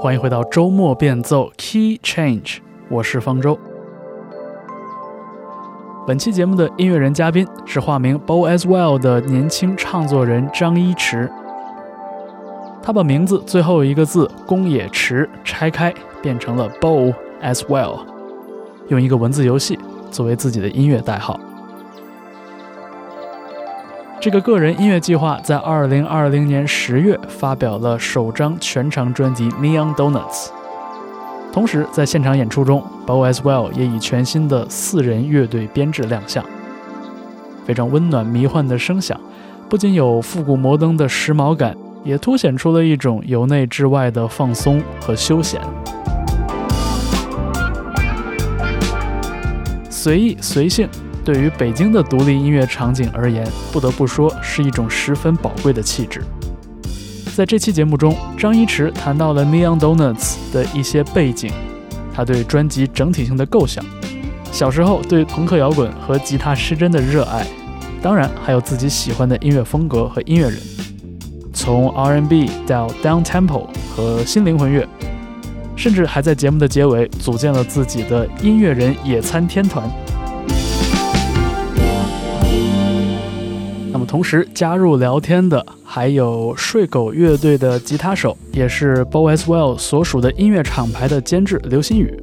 欢迎回到周末变奏 Key Change，我是方舟。本期节目的音乐人嘉宾是化名 Bo as well 的年轻唱作人张一驰。他把名字最后一个字“宫野池”拆开，变成了 Bo as well，用一个文字游戏作为自己的音乐代号。这个个人音乐计划在2020年10月发表了首张全长专辑《Neon Donuts》，同时在现场演出中，Bo as well 也以全新的四人乐队编制亮相。非常温暖迷幻的声响，不仅有复古摩登的时髦感，也凸显出了一种由内至外的放松和休闲。随意随性。对于北京的独立音乐场景而言，不得不说是一种十分宝贵的气质。在这期节目中，张一驰谈到了 Neon Donuts 的一些背景，他对专辑整体性的构想，小时候对朋克摇滚和吉他失真的热爱，当然还有自己喜欢的音乐风格和音乐人，从 R&B 到 Down Tempo 和新灵魂乐，甚至还在节目的结尾组建了自己的音乐人野餐天团。同时加入聊天的还有睡狗乐队的吉他手，也是 Bo as well 所属的音乐厂牌的监制刘新宇。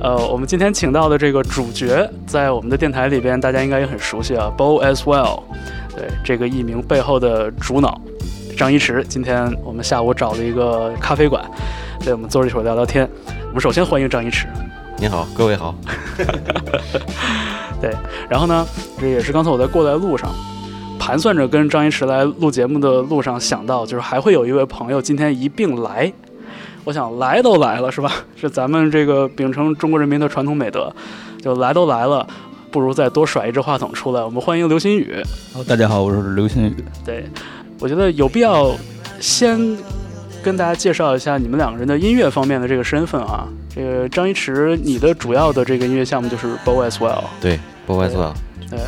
呃，我们今天请到的这个主角，在我们的电台里边，大家应该也很熟悉啊，Bo as well。对这个艺名背后的主脑张一驰，今天我们下午找了一个咖啡馆，对我们坐着一会儿聊聊天。我们首先欢迎张一驰。你好，各位好。对，然后呢，这也是刚才我在过来路上盘算着跟张一驰来录节目的路上想到，就是还会有一位朋友今天一并来。我想来都来了是吧？是咱们这个秉承中国人民的传统美德，就来都来了。不如再多甩一支话筒出来，我们欢迎刘新宇。好，大家好，我是刘新宇。对，我觉得有必要先跟大家介绍一下你们两个人的音乐方面的这个身份啊。这个张一驰，你的主要的这个音乐项目就是 Bo as well。对，Bo as well。对，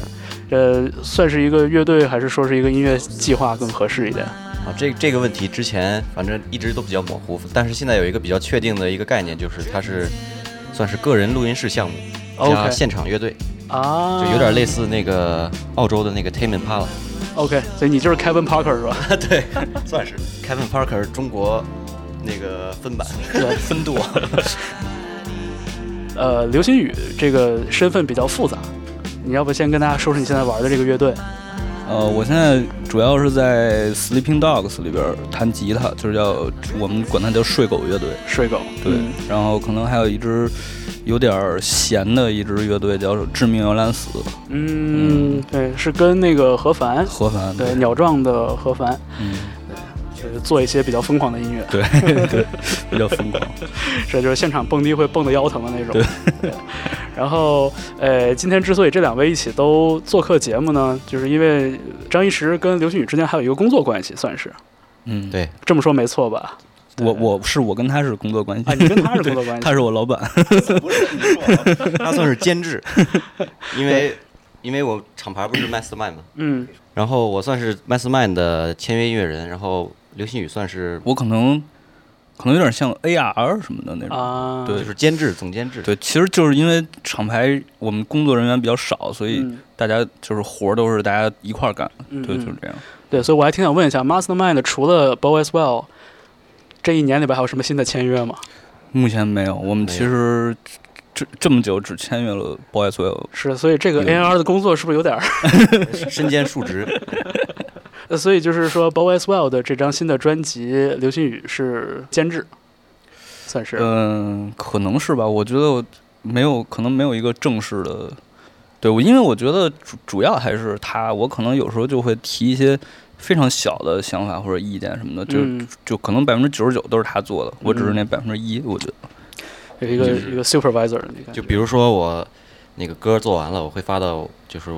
呃，算是一个乐队，还是说是一个音乐计划更合适一点？啊，这这个问题之前反正一直都比较模糊，但是现在有一个比较确定的一个概念，就是它是算是个人录音室项目加现场乐队。啊，就有点类似那个澳洲的那个 Tame Impala。OK，所以你就是 Kevin Parker 是吧？对，算是 Kevin Parker 中国那个分版 分舵。呃，刘星宇这个身份比较复杂，你要不先跟大家说说你现在玩的这个乐队？呃，我现在主要是在 Sleeping Dogs 里边弹吉他，就是叫我们管它叫睡狗乐队。睡狗，对。然后可能还有一支。有点闲的一支乐队叫《致命摇篮死》。嗯，对，是跟那个何凡，何凡，对，鸟壮的何凡，嗯，就是做一些比较疯狂的音乐，对对，比较疯狂，这就是现场蹦迪会蹦得腰疼的那种。对。然后，呃，今天之所以这两位一起都做客节目呢，就是因为张一驰跟刘星宇之间还有一个工作关系，算是。嗯，对，这么说没错吧？我我是我跟他是工作关系，啊你跟他是工作关系，他是我老板，不是他算是监制，因为因为我厂牌不是 Mastermind 吗？嗯，然后我算是 Mastermind 的签约音乐人，然后刘新宇算是我可能可能有点像 AR 什么的那种。啊，对，就是监制总监制，对，其实就是因为厂牌我们工作人员比较少，所以大家就是活都是大家一块儿干，对，就是这样。对，所以我还挺想问一下，Mastermind 除了 Bo as well。这一年里边还有什么新的签约吗？目前没有，我们其实这这么久只签约了 Boys Will。是，所以这个 A N R 的工作是不是有点 身兼数职？所以就是说，Boys Will 的这张新的专辑，流星雨是监制，算是。嗯，可能是吧。我觉得没有，可能没有一个正式的。对，我因为我觉得主主要还是他，我可能有时候就会提一些。非常小的想法或者意见什么的，就就可能百分之九十九都是他做的，我只是那百分之一，我觉得有一个就是一个 supervisor。就比如说我那个歌做完了，我会发到，就是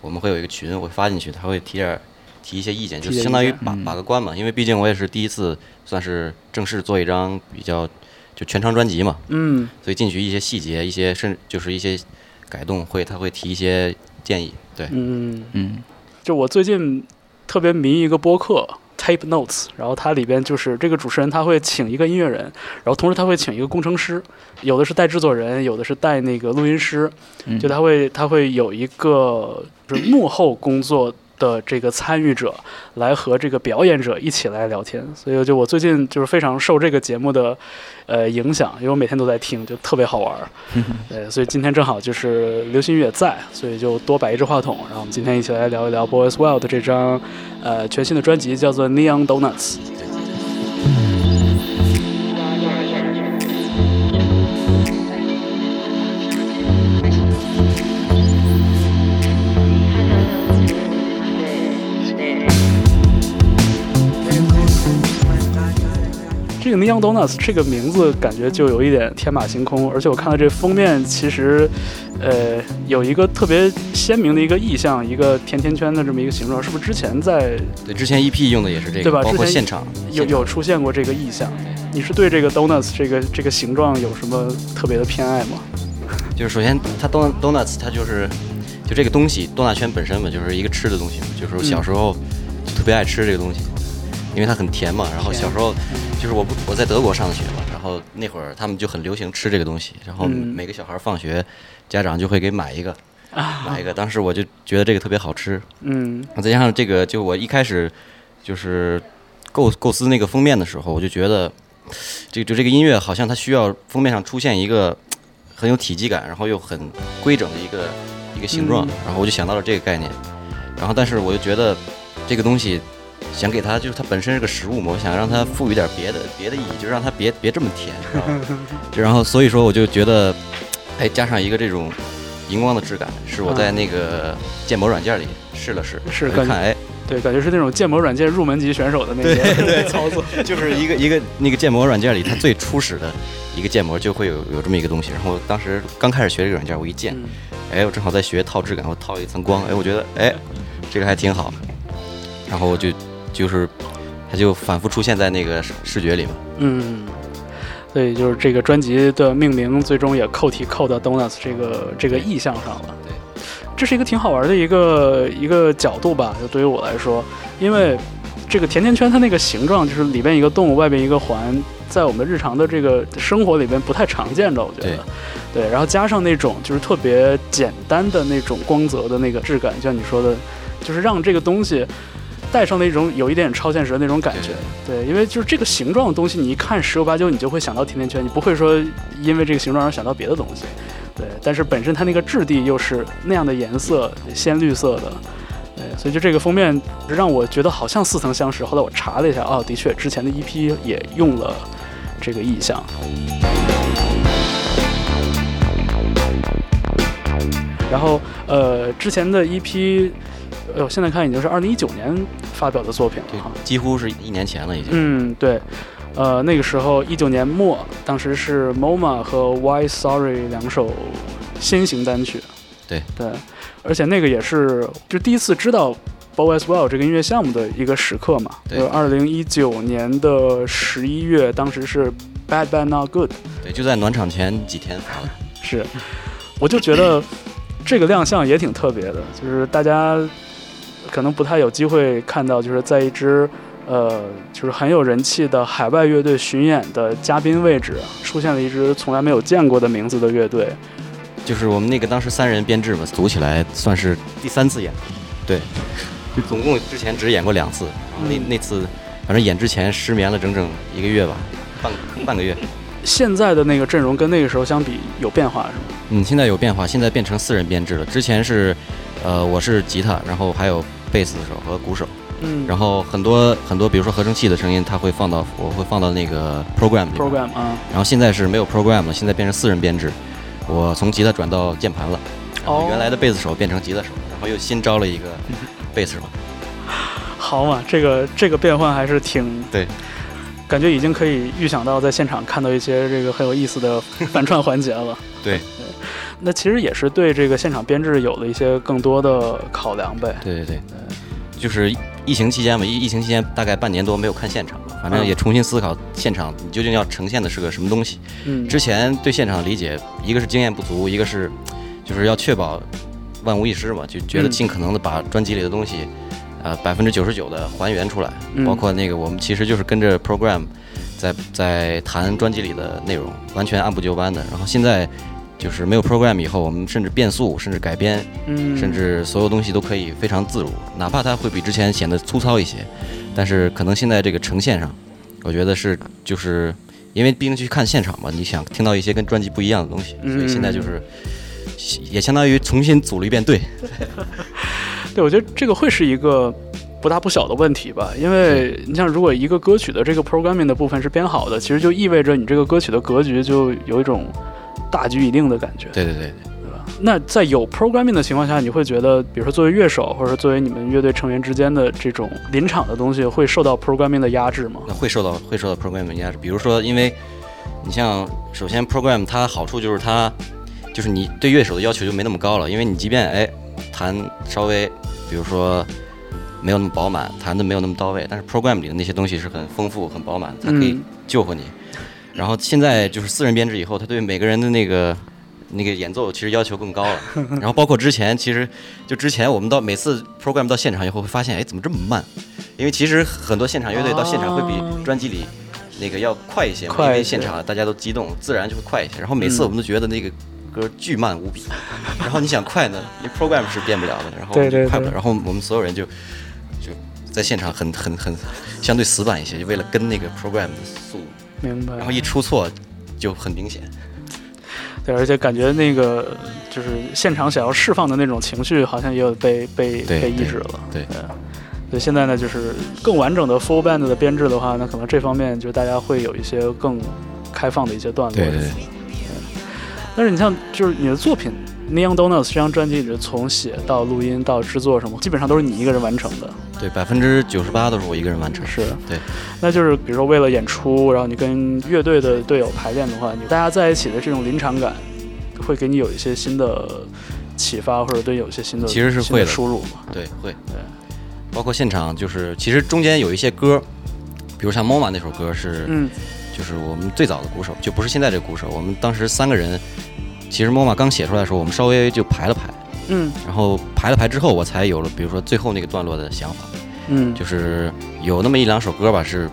我们会有一个群，我会发进去，他会提点提一些意见，就相当于把把个关嘛。因为毕竟我也是第一次算是正式做一张比较就全长专辑嘛，嗯，所以进去一些细节，一些甚至就是一些改动会，他会提一些建议。对，嗯嗯，就我最近特别迷一个播客 Tape Notes，然后它里边就是这个主持人他会请一个音乐人，然后同时他会请一个工程师，有的是带制作人，有的是带那个录音师，嗯。就他会他会有一个就是幕后工作的这个参与者来和这个表演者一起来聊天，所以就我最近就是非常受这个节目的呃影响，因为我每天都在听，就特别好玩儿。对，所以今天正好就是流行音乐在，所以就多摆一支话筒，然后我们今天一起来聊一聊 Boys Wild 这张呃全新的专辑，叫做 Neon Donuts。这个 Neon Donuts 这个名字感觉就有一点天马行空，而且我看到这封面，其实，呃，有一个特别鲜明的一个意象，一个甜甜圈的这么一个形状，是不是之前在对，之前 EP 用的也是这个，对吧包括现场有有出现过这个意象？你是对这个 Donuts 这个这个形状有什么特别的偏爱吗？就是首先它 don donuts 它就是就这个东西，多纳圈本身嘛，就是一个吃的东西嘛，就是我小时候就特别爱吃这个东西，因为它很甜嘛。然后小时候就是我不我在德国上的学嘛，然后那会儿他们就很流行吃这个东西，然后嗯。每个小孩放学，家长就会给买一个，买一个。当时我就觉得这个特别好吃，嗯。再加上这个，就我一开始就是构构思那个封面的时候，我就觉得，这个就这个音乐好像它需要封面上出现一个很有体积感，然后又很规整的一个一个形状，嗯。然后我就想到了这个概念，然后但是我就觉得这个东西想给它就是它本身是个食物嘛，我想让它赋予点别的别的意义，就让它别别这么甜，知道吗 就然后所以说我就觉得，哎，加上一个这种荧光的质感，是我在那个建模软件里试了试，是看哎。对，感觉是那种建模软件入门级选手的那个 操作。就是一个一个那个建模软件里，它最初始的一个建模就会有有这么一个东西。然后当时刚开始学这个软件，我一建，嗯哎，我正好在学套质感，我套了一层光，哎，我觉得哎，这个还挺好。然后我就就是它就反复出现在那个视视觉里嘛。嗯，所以就是这个专辑的命名最终也扣题扣到 Donuts 这个这个意象上了。对，这是一个挺好玩的一个一个角度吧，就对于我来说，因为这个甜甜圈它那个形状就是里边一个洞，外边一个环，在我们日常的这个生活里边不太常见的，我觉得。对，然后加上那种就是特别简单的那种光泽的那个质感，就像你说的，就是让这个东西带上了一种有一点超现实的那种感觉。对，因为就是这个形状的东西，你一看十有八九你就会想到甜甜圈，你不会说因为这个形状而想到别的东西。对，但是本身它那个质地又是那样的颜色，鲜绿色的。对，所以就这个封面让我觉得好像似曾相识。后来我查了一下，哦，的确，之前的 EP 也用了这个意象。然后，呃，之前的 EP，呃，我现在看已经是二零一九年发表的作品了哈。，几乎是一年前了已经。嗯，对，呃，那个时候一九年末，当时是 MoMA 和 Why Sorry 两首先行单曲。对对，而且那个也是就第一次知道 Bow as Well 这个音乐项目的一个时刻嘛。对就二零一九年的十一月，当时是 Bad Bad Not Good。对，就在暖场前几天发的。是，我就觉得这个亮相也挺特别的，就是大家可能不太有机会看到，就是在一支呃，就是很有人气的海外乐队巡演的嘉宾位置，出现了一支从来没有见过的名字的乐队。就是我们那个当时三人编制嘛，组起来算是第三次演，对，就总共之前只演过两次，那嗯那次反正演之前失眠了整整一个月吧，半半个月。现在的那个阵容跟那个时候相比有变化是吗？嗯，现在有变化，现在变成四人编制了。之前是，呃，我是吉他，然后还有贝斯手和鼓手，嗯。然后很多很多，比如说合成器的声音，它会放到我会放到那个 program 里面。program 啊，然后现在是没有 program 了，现在变成四人编制。我从吉他转到键盘了，然后哦。原来的贝斯手变成吉他手，然后又新招了一个贝斯手。好嘛，这个这个变换还是挺对，感觉已经可以预想到在现场看到一些这个很有意思的反串环节了。对，那其实也是对这个现场编制有了一些更多的考量呗。对对对，就是疫情期间嘛，疫疫情期间大概半年多没有看现场了，反正也重新思考现场你究竟要呈现的是个什么东西。嗯，之前对现场的理解，一个是经验不足，一个是就是要确保万无一失嘛，就觉得嗯尽可能的把专辑里的东西，呃，百分之九十九的还原出来，嗯包括那个我们其实就是跟着 program 在在谈专辑里的内容，完全按部就班的。然后现在就是没有 program 以后，我们甚至变速，甚至改编，嗯，甚至所有东西都可以非常自如，哪怕它会比之前显得粗糙一些，但是可能现在这个呈现上，我觉得是就是因为毕竟去看现场嘛，你想听到一些跟专辑不一样的东西，所以现在就是也相当于重新组了一遍队。对，我觉得这个会是一个不大不小的问题吧，因为你像如果一个歌曲的这个 programming 的部分是编好的，其实就意味着你这个歌曲的格局就有一种大局已定的感觉。对对对对，对吧？那在有 programming 的情况下，你会觉得，比如说作为乐手，或者说作为你们乐队成员之间的这种临场的东西，会受到 programming 的压制吗？那会受到会受到 programming 压制，比如说，因为你像首先 program 它好处就是它就是你对乐手的要求就没那么高了，因为你即便哎弹稍微比如说没有那么饱满，弹的没有那么到位，但是 program 里的那些东西是很丰富、很饱满，它可以嗯救活你。然后现在就是私人编制以后，他对每个人的那个那个演奏其实要求更高了。然后包括之前，其实就之前我们到每次 program 到现场以后，会发现哎怎么这么慢？因为其实很多现场乐队到现场会哦比专辑里那个要快一些因为现场大家都激动，自然就会快一些。然后每次嗯我们都觉得那个歌巨慢无比，然后你想快呢，因为 program 是变不了的，然后快不了。然后我们所有人就就在现场很很很相对死板一些，就为了跟那个 program 的速度。明白。然后一出错就很明显。对，而且感觉那个就是现场想要释放的那种情绪，好像也有被被被抑制了。对所以现在呢，就是更完整的 full band 的编制的话，那可能这方面就大家会有一些更开放的一些段落。对对对但是你像就是你的作品《Neon Donuts》这张专辑，你从写到录音到制作什么，基本上都是你一个人完成的。对，百分之九十八都是我一个人完成。是，对，那就是比如说为了演出，然后你跟乐队的队友排练的话，你大家在一起的这种临场感，会给你有一些新的启发，或者对有一些新的其实是会的输入嘛。对，会。对，包括现场，就是其实中间有一些歌，比如像《MoMA》那首歌是，嗯就是我们最早的鼓手，就不是现在这个鼓手。我们当时三个人，其实《MoMA》刚写出来的时候，我们稍微就排了排，嗯然后排了排之后，我才有了，比如说最后那个段落的想法，嗯，就是有那么一两首歌吧，是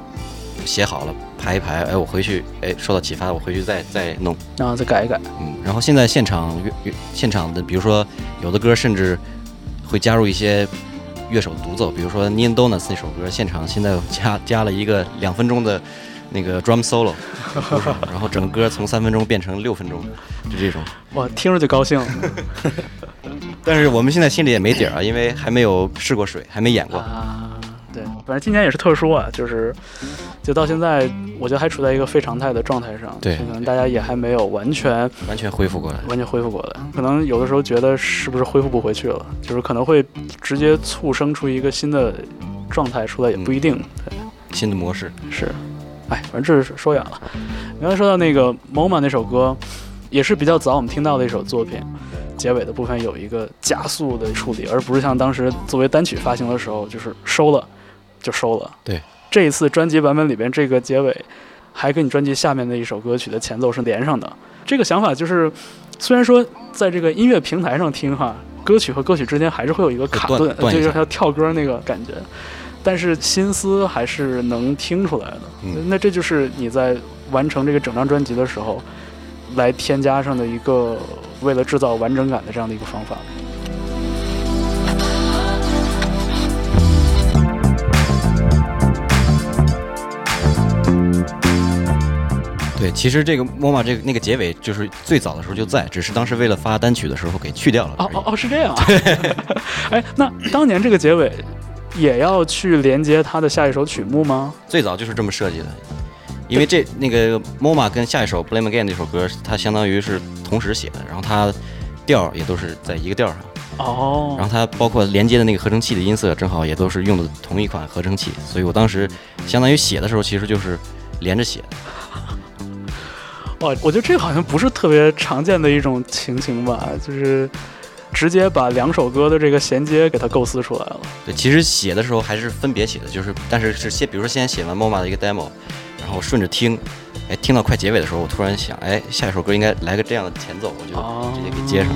写好了排一排，哎，我回去，哎，受到启发，我回去再再弄。然后再改一改。嗯，然后现在现场乐乐现场的，比如说有的歌甚至会加入一些乐手独奏，比如说《Neon Donuts》那首歌，现场现在加加了一个两分钟的那个 drum solo，然后整个歌从三分钟变成六分钟，就这种。哇，听着就高兴但是我们现在心里也没底儿啊，因为还没有试过水，还没演过。啊！对，反正今年也是特殊啊，就是就到现在，我觉得还处在一个非常态的状态上，对可能大家也还没有完全完全恢复过来。完全恢复过来，可能有的时候觉得是不是恢复不回去了，就是可能会直接促生出一个新的状态出来，也不一定。对新的模式，是，哎，反正这是说远了。你刚才说到那个《MoMA》那首歌，也是比较早我们听到的一首作品，结尾的部分有一个加速的处理，而不是像当时作为单曲发行的时候，就是收了就收了。对，这一次专辑版本里边这个结尾，还跟你专辑下面的一首歌曲的前奏是连上的。这个想法就是，虽然说在这个音乐平台上听哈，歌曲和歌曲之间还是会有一个卡顿，就是它跳歌那个感觉。但是心思还是能听出来的。嗯那这就是你在完成这个整张专辑的时候，来添加上的一个为了制造完整感的这样的一个方法。对，其实这个 MoMA 这个那个结尾就是最早的时候就在，只是当时为了发单曲的时候给去掉了。哦哦哦，是这样啊。哎，那当年这个结尾也要去连接他的下一首曲目吗？最早就是这么设计的，因为这那个 MoMA 跟下一首 Blame Again 那首歌，它相当于是同时写的，然后它调也都是在一个调上，哦，然后它包括连接的那个合成器的音色，正好也都是用的同一款合成器，所以我当时相当于写的时候其实就是连着写的。哇，我觉得这个好像不是特别常见的一种情形吧，就是直接把两首歌的这个衔接给它构思出来了。对，其实写的时候还是分别写的，就是但是是先，比如说先写完 MoMA 的一个 demo，然后顺着听，哎，听到快结尾的时候，我突然想，哎，下一首歌应该来个这样的前奏，我就直接给接上。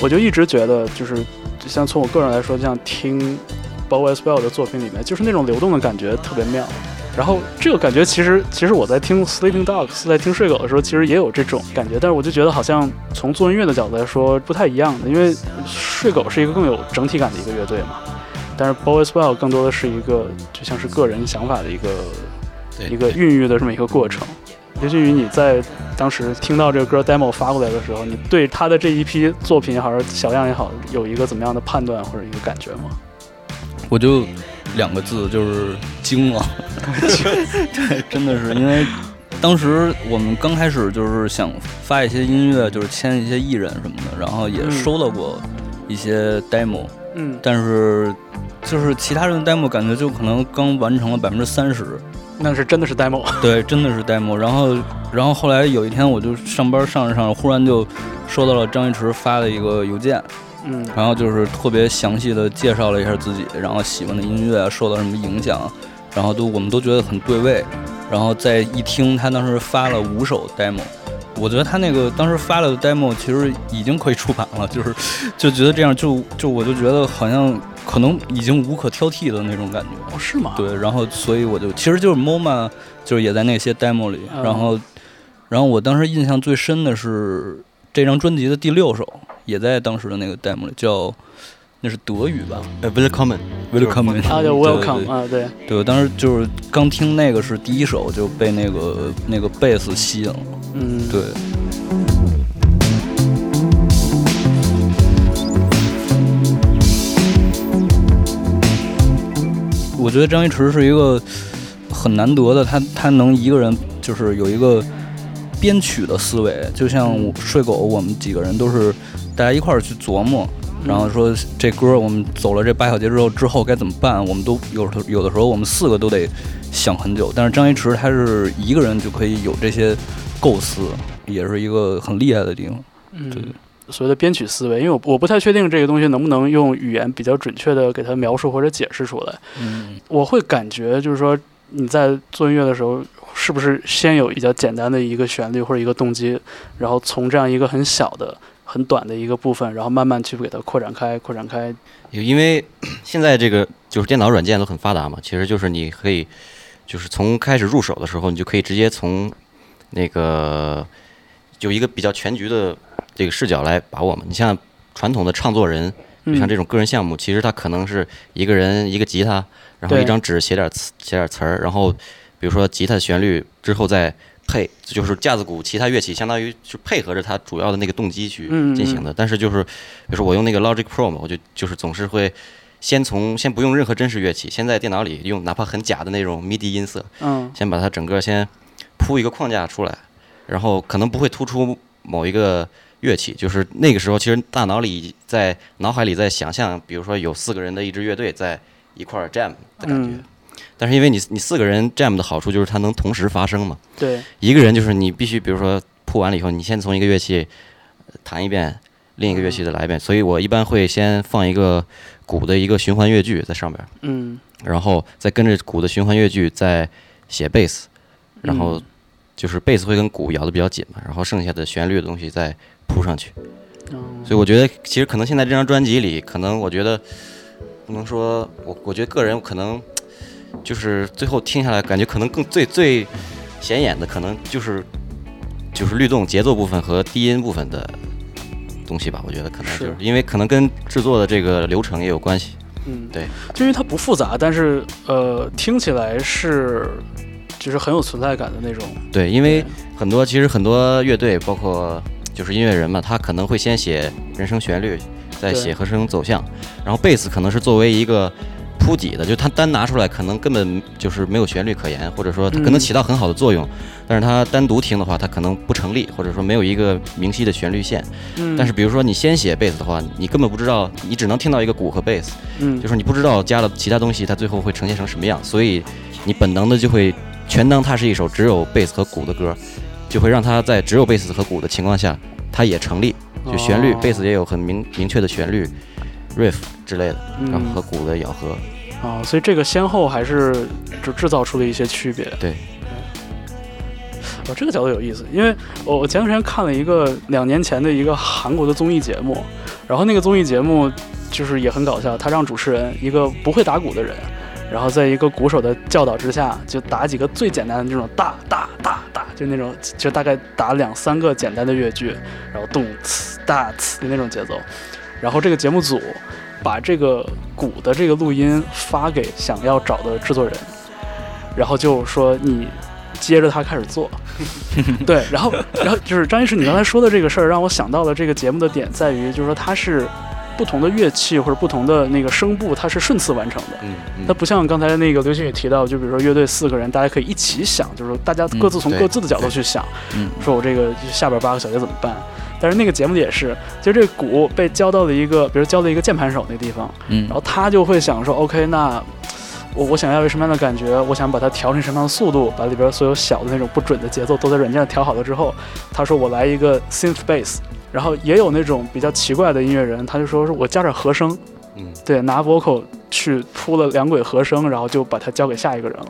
我就一直觉得，就是像从我个人来说，像听 Bow Weswell 的作品里面，就是那种流动的感觉特别妙。然后这个感觉其实，其实我在听 Sleeping Dogs，在听睡狗的时候，其实也有这种感觉。但是我就觉得好像从做音乐的角度来说不太一样的，因为睡狗是一个更有整体感的一个乐队嘛，但是 Bow Weswell 更多的是一个就像是个人想法的一个一个孕育的这么一个过程。尤其于你在当时听到这个歌 demo 发过来的时候，你对他的这一批作品也好，小样也好，有一个怎么样的判断或者一个感觉吗？我就两个字，就是惊了。对，真的是因为当时我们刚开始就是想发一些音乐，就是签一些艺人什么的，然后也收到过一些 demo，嗯，但是就是其他人的 demo 感觉就可能刚完成了百分之三十。那是真的是 demo，对，真的是 demo。然后，然后后来有一天，我就上班上着上着，忽然就收到了张一驰发的一个邮件，嗯，然后就是特别详细的介绍了一下自己，然后喜欢的音乐受到什么影响，然后都我们都觉得很对味。然后再一听，他当时发了五首 demo，我觉得他那个当时发了的 demo 其实已经可以出版了，就是就觉得这样就就我就觉得好像。可能已经无可挑剔的那种感觉，是吗？对，然后所以我就其实就是 MoMA，就是也在那些 demo 里，然后，然后我当时印象最深的是这张专辑的第六首，也在当时的那个 demo 里，叫那是德语吧？呃，Welcome，Welcome，啊，叫 Welcome 啊，对，对我当时就是刚听那个是第一首就被那个那个贝斯吸引了，嗯，对。我觉得张一驰是一个很难得的，他他能一个人就是有一个编曲的思维，就像睡狗，我们几个人都是大家一块儿去琢磨，然后说这歌我们走了这八小节之后之后该怎么办，我们都有有的时候我们四个都得想很久，但是张一驰他是一个人就可以有这些构思，也是一个很厉害的地方，对。所谓的编曲思维，因为我我不太确定这个东西能不能用语言比较准确的给它描述或者解释出来。嗯，我会感觉就是说你在做音乐的时候，是不是先有比较简单的一个旋律或者一个动机，然后从这样一个很小的、很短的一个部分，然后慢慢去给它扩展开、扩展开。因为现在这个就是电脑软件都很发达嘛，其实就是你可以就是从开始入手的时候，你就可以直接从那个有一个比较全局的。这个视角来把握嘛？你像传统的唱作人，就像这种个人项目，其实他可能是一个人一个吉他，然后一张纸写点词写点词儿，然后比如说吉他旋律之后再配，就是架子鼓其他乐器，相当于是配合着它主要的那个动机去进行的。但是就是比如说我用那个 Logic Pro 嘛，我就就是总是会先从先不用任何真实乐器，先在电脑里用哪怕很假的那种 MIDI 音色，嗯，先把它整个先铺一个框架出来，然后可能不会突出某一个。乐器就是那个时候，其实大脑里在脑海里在想象，比如说有四个人的一支乐队在一块儿 jam 的感觉。但是因为你你四个人 jam 的好处就是它能同时发声嘛。对。一个人就是你必须，比如说铺完了以后，你先从一个乐器弹一遍，另一个乐器再来一遍。所以我一般会先放一个鼓的一个循环乐句在上边。嗯。然后再跟着鼓的循环乐句再写贝斯，然后就是贝斯会跟鼓咬的比较紧嘛，然后剩下的旋律的东西再。铺上去，所以我觉得其实可能现在这张专辑里，可能我觉得不能说我，我觉得个人可能就是最后听下来，感觉可能更最最显眼的，可能就是就是律动、节奏部分和低音部分的东西吧。我觉得可能就是因为可能跟制作的这个流程也有关系。嗯，对，就因为它不复杂，但是呃，听起来是就是很有存在感的那种。对，因为很多其实很多乐队包括。就是音乐人嘛，他可能会先写人声旋律，再写和声走向，然后贝斯可能是作为一个铺底的，就它单拿出来可能根本就是没有旋律可言，或者说它可能起到很好的作用，但是它单独听的话，它可能不成立，或者说没有一个明晰的旋律线。嗯，但是比如说你先写贝斯的话，你根本不知道，你只能听到一个鼓和贝斯，嗯，就是你不知道加了其他东西，它最后会呈现成什么样，所以你本能的就会全当它是一首只有贝斯和鼓的歌，就会让它在只有贝斯和鼓的情况下，它也成立，就旋律，哦贝斯也有很明明确的旋律，riff 之类的，然后嗯和鼓的咬合。啊，所以这个先后还是就制造出了一些区别。对。哦，这个角度有意思，因为我我前段时间看了一个两年前的一个韩国的综艺节目，然后那个综艺节目就是也很搞笑，他让主持人一个不会打鼓的人，然后在一个鼓手的教导之下，就打几个最简单的这种大大大大，就那种就大概打两三个简单的乐句，然后动次大次的那种节奏，然后这个节目组把这个鼓的这个录音发给想要找的制作人，然后就说你接着他开始做，对，然后然后就是张医师，你刚才说的这个事儿，让我想到了这个节目的点在于，就是说它是不同的乐器或者不同的那个声部，它是顺次完成的。嗯嗯它不像刚才那个刘星宇提到，就比如说乐队四个人，大家可以一起想，就是说大家各自从各自的角度去想，嗯说我这个下边八个小节怎么办？但是那个节目里也是，就这鼓被交到了一个，比如交到一个键盘手那地方，嗯然后他就会想说，OK，那我我想要一个什么样的感觉？我想把它调成什么样的速度？把里边所有小的那种不准的节奏都在软件上调好了之后，他说我来一个 synth bass，然后也有那种比较奇怪的音乐人，他就说是我加点和声，嗯对，拿 vocal 去铺了两轨和声，然后就把它交给下一个人了。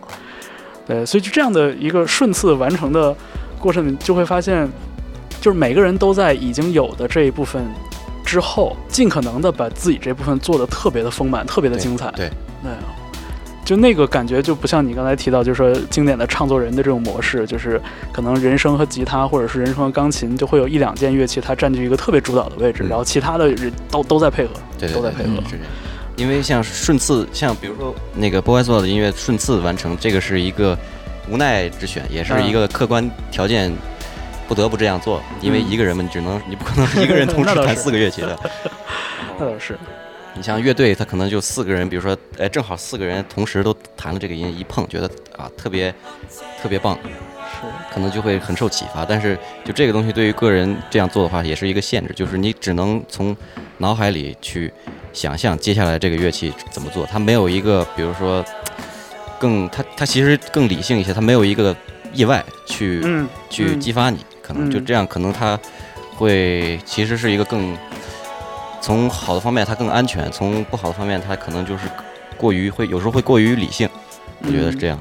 对，所以就这样的一个顺次完成的过程，你就会发现，就是每个人都在已经有的这一部分之后，尽可能的把自己这部分做的特别的丰满，特别的精彩。对对，就那个感觉就不像你刚才提到，就是说经典的唱作人的这种模式，就是可能人声和吉他，或者是人声和钢琴，就会有一两件乐器它占据一个特别主导的位置，嗯然后其他的人都都在配合，对对对都在配合。因为像顺次，像比如说那个 Boy 做的音乐顺次完成，这个是一个无奈之选，也是一个客观条件，不得不这样做。因为嗯一个人嘛，你只能你不可能一个人 同时弹四个乐器的。那倒是，你像乐队，他可能就四个人，比如说，哎，正好四个人同时都弹了这个音，一碰觉得啊特别特别棒，是。可能就会很受启发。但是就这个东西对于个人这样做的话，也是一个限制，就是你只能从脑海里去想象接下来这个乐器怎么做，它没有一个，比如说更它它其实更理性一些，它没有一个意外去、嗯，去嗯激发你，可能就嗯这样，可能它会其实是一个更从好的方面它更安全，从不好的方面它可能就是过于会有时候会过于理性，我觉得是这样。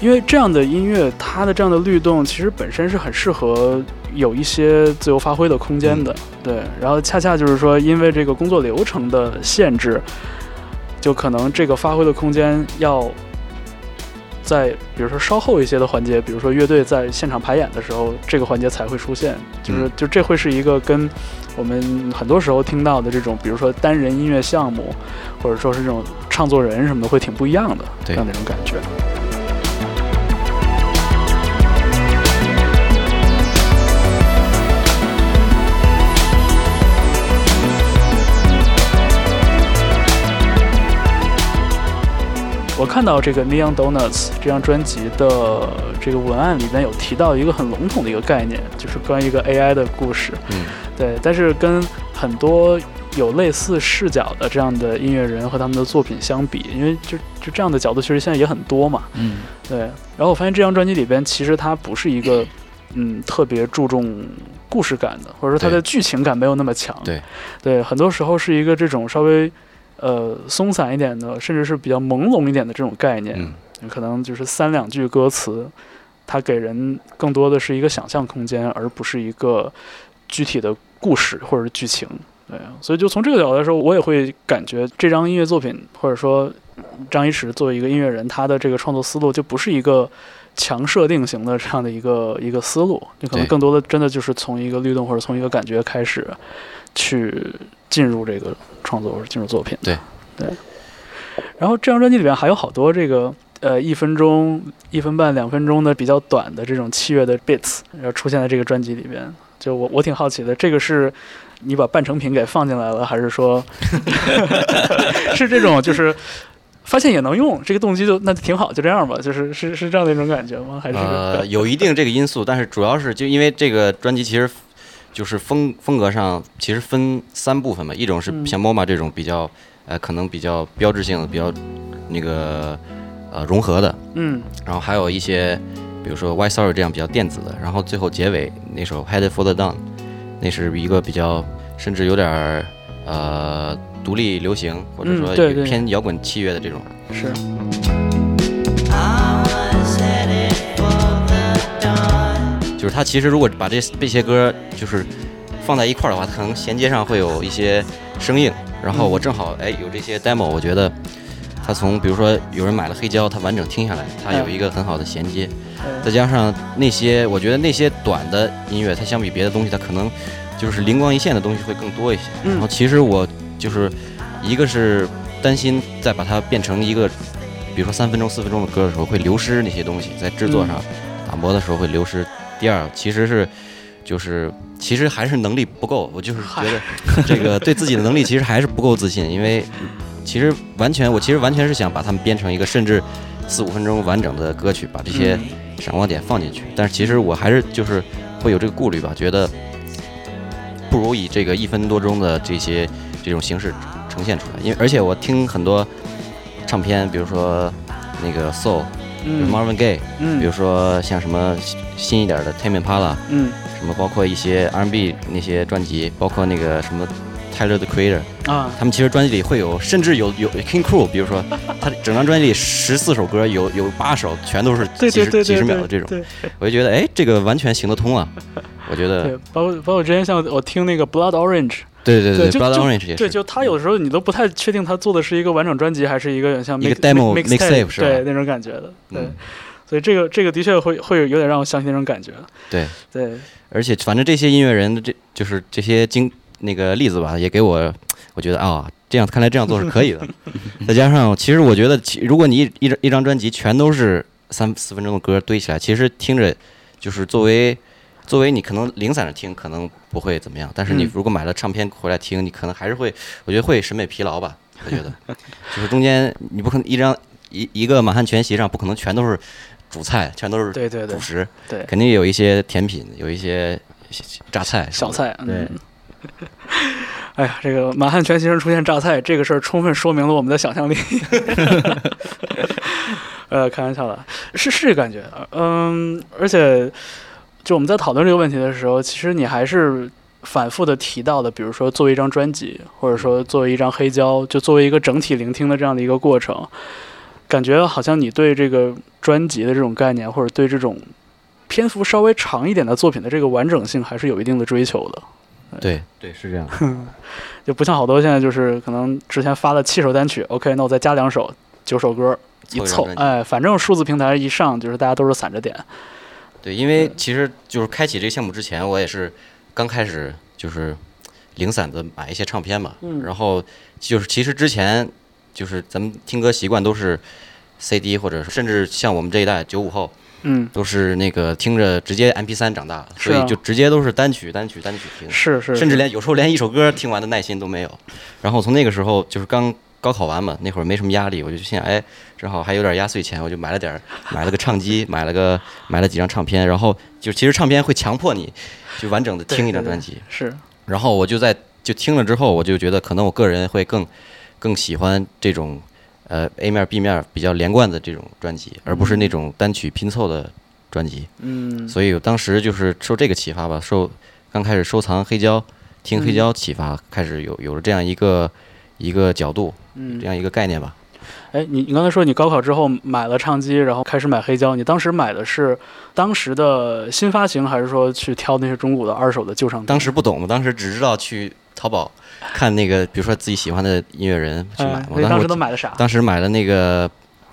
因为这样的音乐，它的这样的律动，其实本身是很适合有一些自由发挥的空间的，对。然后恰恰就是说，因为这个工作流程的限制，就可能这个发挥的空间要在比如说稍后一些的环节，比如说乐队在现场排演的时候，这个环节才会出现，就是嗯。就这会是一个跟我们很多时候听到的这种，比如说单人音乐项目，或者说是这种唱作人什么的，会挺不一样的，这对。样的一种感觉。我看到这个 Neon Donuts 这张专辑的这个文案里面有提到一个很笼统的一个概念，就是关于一个 AI 的故事。嗯，对，但是跟很多有类似视角的这样的音乐人和他们的作品相比，因为就就这样的角度其实现在也很多嘛。嗯对，然后我发现这张专辑里边其实它不是一个嗯特别注重故事感的，或者说它的剧情感没有那么强。对，对，很多时候是一个这种稍微呃松散一点的，甚至是比较朦胧一点的这种概念。嗯，可能就是三两句歌词，它给人更多的是一个想象空间，而不是一个具体的故事或者是剧情。对，所以就从这个角度来说，我也会感觉这张音乐作品，或者说张一驰作为一个音乐人，他的这个创作思路就不是一个强设定型的这样的一个一个思路，你可能更多的真的就是从一个律动或者从一个感觉开始去进入这个创作或者进入作品。对对。然后这张专辑里面还有好多这个呃一分钟、一分半、两分钟的比较短的这种器乐的 bits，然后出现在这个专辑里边。就我我挺好奇的，这个是你把半成品给放进来了，还是说 是这种就是发现也能用，这个动机就那就挺好，就这样吧，就是是是这样的一种感觉吗？还是呃，有一定这个因素，但是主要是就因为这个专辑其实就是风风格上其实分三部分嘛，一种是嗯像 MoMA 这种比较呃可能比较标志性的、比较那个呃融合的，嗯然后还有一些比如说 White Sorry 这样比较电子的，然后最后结尾那首 Headed for the Dawn，那是一个比较甚至有点儿呃独立流行或者说偏摇滚器乐的这种。是就是它其实如果把这这些歌就是放在一块儿的话，它可能衔接上会有一些生硬。然后我正好哎有这些 demo，我觉得它从比如说有人买了黑胶，它完整听下来，它有一个很好的衔接。再加上那些我觉得那些短的音乐，它相比别的东西，它可能就是灵光一现的东西会更多一些。嗯然后其实我就是一个是担心再把它变成一个，比如说三分钟、四分钟的歌的时候会流失那些东西，在制作上打磨的时候会流失。第二，其实是就是其实还是能力不够，我就是觉得 这个对自己的能力其实还是不够自信，因为其实完全我其实完全是想把它们编成一个甚至四五分钟完整的歌曲，把这些闪光点放进去。但是其实我还是就是会有这个顾虑吧，觉得不如以这个一分多钟的这些这种形式呈现出来，因为而且我听很多唱片，比如说那个 Soul，嗯。Marvin Gaye，嗯。比如说像什么新一点的 Tame Impala，嗯。什么包括一些 R&B 那些专辑，包括那个什么 Tyler the Creator，啊。他们其实专辑里会有，甚至有有 King Crew，比如说他整张专辑里十四首歌，有有八首全都是对对对对几十几十秒的这种，对。我就觉得哎，这个完全行得通啊，我觉得对，包括包括之前像我听那个 Blood Orange，对对对就 Blood 就 Orange 也对，就他有时候你都不太确定他做的是一个完整专辑，还是一个像一个 demo mix- mixtape mixtape 是吧？对那种感觉的，对嗯，所以这个这个的确会会有有点让我相信那种感觉，对，对，而且反正这些音乐人的这就是这些经那个例子吧，也给我我觉得啊、这样看来这样做是可以的。再加上其实我觉得其，如果你一一张一张专辑全都是三四分钟的歌堆起来，其实听着就是作为作为你可能零散着听，可能不会怎么样。但是你嗯如果买了唱片回来听，你可能还是会，我觉得会审美疲劳吧。我觉得就是中间你不可能一张一一个满汉全席上不可能全都是主菜，全都是对对对主食。对，肯定有一些甜品，有一些榨菜、小。菜，对嗯。哎呀，这个满汉全席上出现榨菜这个事儿，充分说明了我们的想象力。呃，开玩笑的，是是这感觉，嗯，而且就我们在讨论这个问题的时候，其实你还是反复的提到的，比如说作为一张专辑，或者说作为一张黑胶，就作为一个整体聆听的这样的一个过程，感觉好像你对这个专辑的这种概念，或者对这种篇幅稍微长一点的作品的这个完整性，还是有一定的追求的。对对，是这样。就不像好多现在就是可能之前发了七首单曲，OK，那我再加两首，九首歌一凑，哎，反正数字平台一上，就是大家都是散着点，对，因为其实就是开启这个项目之前，我也是刚开始就是零散的买一些唱片嘛，嗯。然后就是其实之前就是咱们听歌习惯都是 CD 或者甚至像我们这一代九五后嗯，都是那个听着直接 MP 3长大所以就直接都是单曲单曲单曲听。是是，甚至连有时候连一首歌听完的耐心都没有。然后从那个时候就是刚高考完嘛，那会儿没什么压力，我就心想，哎，正好还有点压岁钱，我就买了点儿，买了个唱机，买了个买了几张唱片，然后就其实唱片会强迫你就完整的听一张对对专辑，是，然后我就在就听了之后，我就觉得可能我个人会更更喜欢这种呃 A 面 B 面比较连贯的这种专辑，而不是那种单曲拼凑的专辑。嗯，所以我当时就是受这个启发吧，受刚开始收藏黑胶、听黑胶启发，开始有有了这样一个一个角度，嗯这，样一个概念吧。哎，你你刚才说你高考之后买了唱机，然后开始买黑胶，你当时买的是当时的新发行，还是说去挑那些中古的二手的旧唱片？当时不懂我，当时只知道去淘宝看那个，比如说自己喜欢的音乐人去买哎嘛。当时都买的啥？当时买了那个，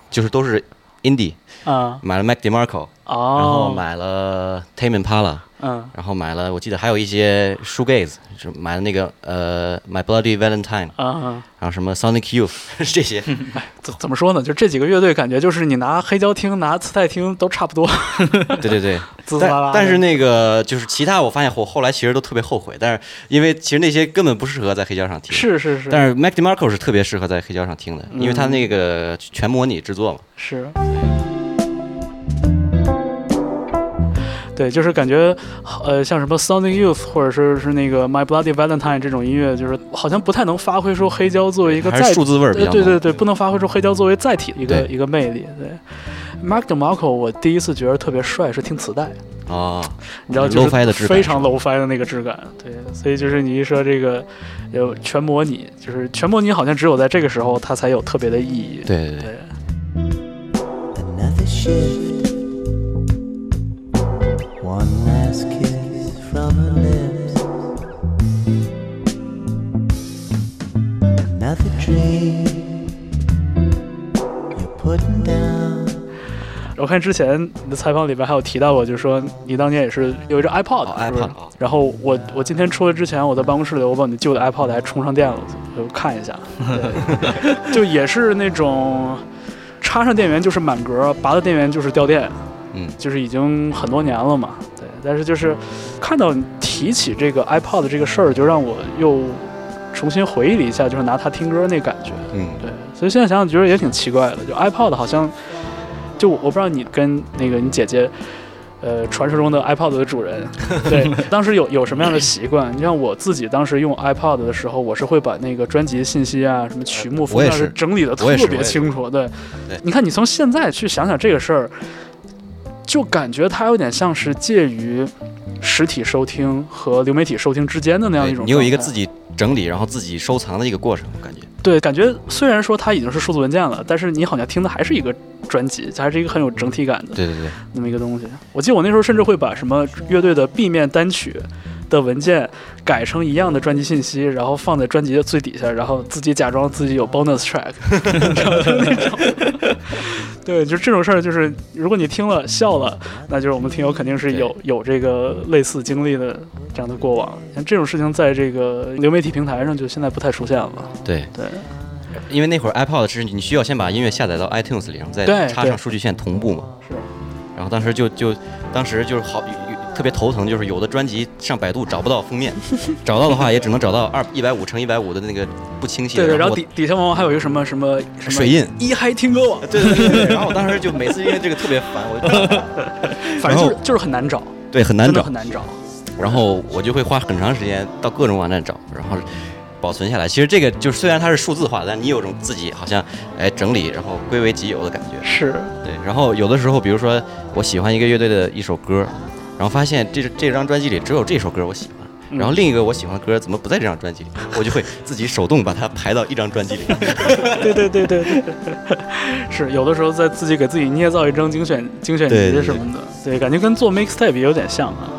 就是都是 indie，啊买了 Mac DeMarco，哦，然后买了 Tame Impala，嗯然后买了，我记得还有一些 shoegaze，就买了那个呃 My Bloody Valentine，然后什么 Sonic Youth 这些，怎怎么说呢？就这几个乐队，感觉就是你拿黑胶听、拿磁带听都差不多，对 对对。但但是那个就是其他，我发现我后来其实都特别后悔，但是因为其实那些根本不适合在黑胶上听。是是是，但是 Mac DeMarco 是特别适合在黑胶上听的，因为它嗯那个全模拟制作嘛。是。对，就是感觉，呃，像什么 Sonic Youth 或者是是那个 My Bloody Valentine 这种音乐，就是好像不太能发挥出黑胶作为一个载还是数字味儿。对对对对，不能发挥出黑胶作为载体的一个一个魅力。对，Mark DeMarco，我第一次觉得特别帅是听磁带，哦，你知道，就是非常 low fi 的那个质感。对，所以就是你一说这个有全模拟，就是全模拟好像只有在这个时候它才有特别的意义。对对对，对。Last kiss from her lips. Another dream. You're putting down. 我看之前你的采访里边还有提到过，就是说你当年也是有一只 iPod，、哦是不是 iPod 哦然后我我今天出来之前，我在办公室里，我把你旧的 iPod 还充上电了，就看一下，就也是那种插上电源就是满格，拔了电源就是掉电，嗯就是已经很多年了嘛，对。但是就是看到你提起这个 iPod 这个事儿，就让我又重新回忆了一下，就是拿它听歌那感觉，嗯，对，所以现在想想觉得也挺奇怪的，就 iPod 好像，就我不知道你跟那个你姐姐，呃，传说中的 iPod 的主人，对，当时有有什么样的习惯？你像我自己当时用 iPod 的时候，我是会把那个专辑信息啊、什么曲目、封面是整理的特别清楚。对对，你看你从现在去想想这个事儿，就感觉它有点像是介于实体收听和流媒体收听之间的那样一种。对你有一个自。己整理，然后自己收藏的一个过程，感觉。对，感觉虽然说它已经是数字文件了，但是你好像听的还是一个专辑，还是一个很有整体感的对对对，那么一个东西。我记得我那时候甚至会把什么乐队的 B 面单曲的文件改成一样的专辑信息，然后放在专辑的最底下，然后自己假装自己有 bonus track。对，就这种事儿，就是如果你听了笑了，那就是我们听友肯定是有有这个类似经历的这样的过往。像这种事情，在这个流媒体平台上就现在不太出现了。对，对。因为那会儿 iPod 是你需要先把音乐下载到 iTunes 里，然后再插上数据线同步嘛。是。然后当时就就当时就是好特别头疼，就是有的专辑上百度找不到封面，找到的话也只能找到二一百五乘一百五的那个不清晰的。对对，然后底底下往往还有一个什么什么什么水印一嗨听歌网，对对对对，然后我当时就每次因为这个特别烦，我就 反正就是就是很难找，对很难找很，难找。然后我就会花很长时间到各种网站找，然后保存下来。其实这个就是虽然它是数字化，但你有种自己好像哎整理然后归为己有的感觉。是，对，然后有的时候，比如说我喜欢一个乐队的一首歌，然后发现这这张专辑里只有这首歌我喜欢，嗯然后另一个我喜欢的歌怎么不在这张专辑里，我就会自己手动把它排到一张专辑里。对对对对对，是有的时候在自己给自己捏造一张精选精选集什么的，对，感觉跟做 mixtape 也有点像啊。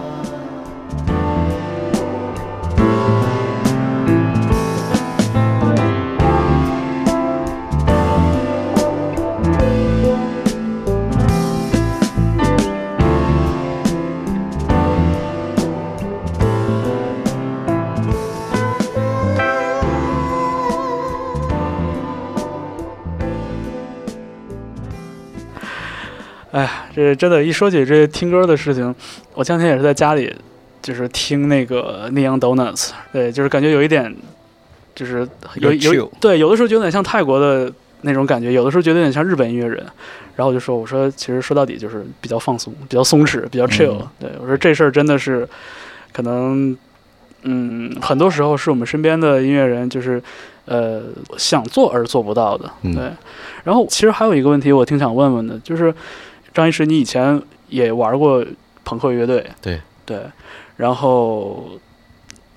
这真的，一说起这听歌的事情，我前两天也是在家里，就是听那个 Neon Donuts，对，就是感觉有一点，就是有有有对，有的时候觉得有点像泰国的那种感觉，有的时候觉得有点像日本音乐人。然后我就说，我说其实说到底就是比较放松，比较松弛，比较 chill、嗯对我说这事儿真的是可能，嗯，很多时候是我们身边的音乐人就是呃想做而做不到的。嗯对。然后其实还有一个问题，我挺想问问的，就是张医师，你以前也玩过朋克乐队，对对，然后。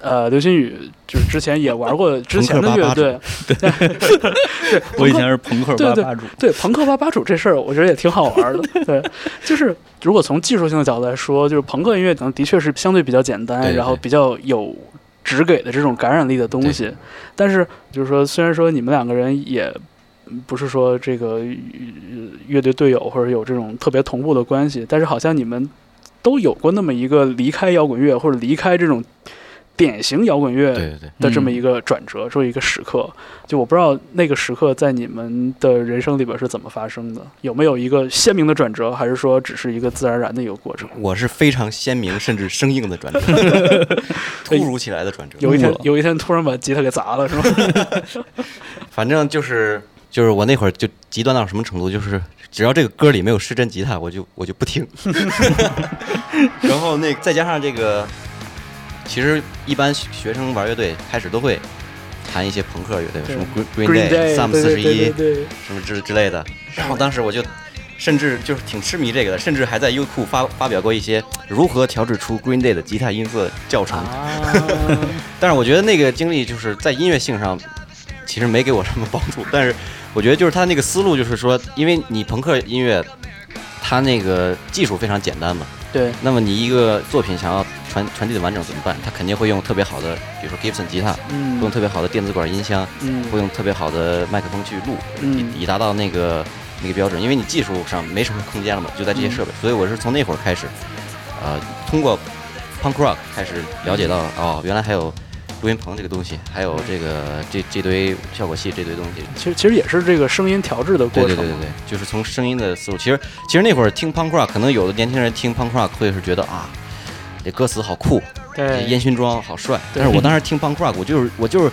呃，刘星宇就是之前也玩过之前的乐队，对对，我以前是朋克对对八八主，对朋克吧吧主这事儿，我觉得也挺好玩的。对，就是如果从技术性的角度来说，就是朋克音乐可能的确是相对比较简单，对对然后比较有只给的这种感染力的东西。但是就是说，虽然说你们两个人也不是说这个呃乐队队友或者有这种特别同步的关系，但是好像你们都有过那么一个离开摇滚乐或者离开这种典型摇滚乐的这么一个转折，这么一个时刻。就我不知道那个时刻在你们的人生里边是怎么发生的，有没有一个鲜明的转折，还是说只是一个自然而然的一个过程？我是非常鲜明甚至生硬的转折，突如其来的转折。有一天，有一天突然把吉他给砸了，是吗？反正就是就是我那会儿就极端到什么程度，就是只要这个歌里没有失真吉他，我就我就不听。然后那再加上这个，其实一般学生玩乐队开始都会弹一些朋克乐队，什么 Green Green Day、Sum 四十一什么之之类的。然后当时我就。甚至就是挺痴迷这个的，甚至还在优酷发发表过一些如何调制出 Green Day 的吉他音色教程。啊，但是我觉得那个经历就是在音乐性上，其实没给我什么帮助。但是我觉得就是他那个思路，就是说，因为你朋克音乐，它那个技术非常简单嘛，对，那么你一个作品想要传传递的完整怎么办？他肯定会用特别好的，比如说 Gibson 吉他，嗯。会用特别好的电子管音箱，嗯。会用特别好的麦克风去录，嗯。以以达到那个那个标准。因为你技术上没什么空间了嘛，就在这些设备，所以我是从那会儿开始，呃，通过 punk rock 开始了解到，哦，原来还有录音棚这个东西，还有这个这这堆效果器这堆东西。其实其实也是这个声音调制的过程。对对对对对，就是从声音的思路。其实其实那会儿听 punk rock，可能有的年轻人听 punk rock 会是觉得啊，这歌词好酷，对烟熏妆好帅。但是我当时听 punk rock，我就是我就是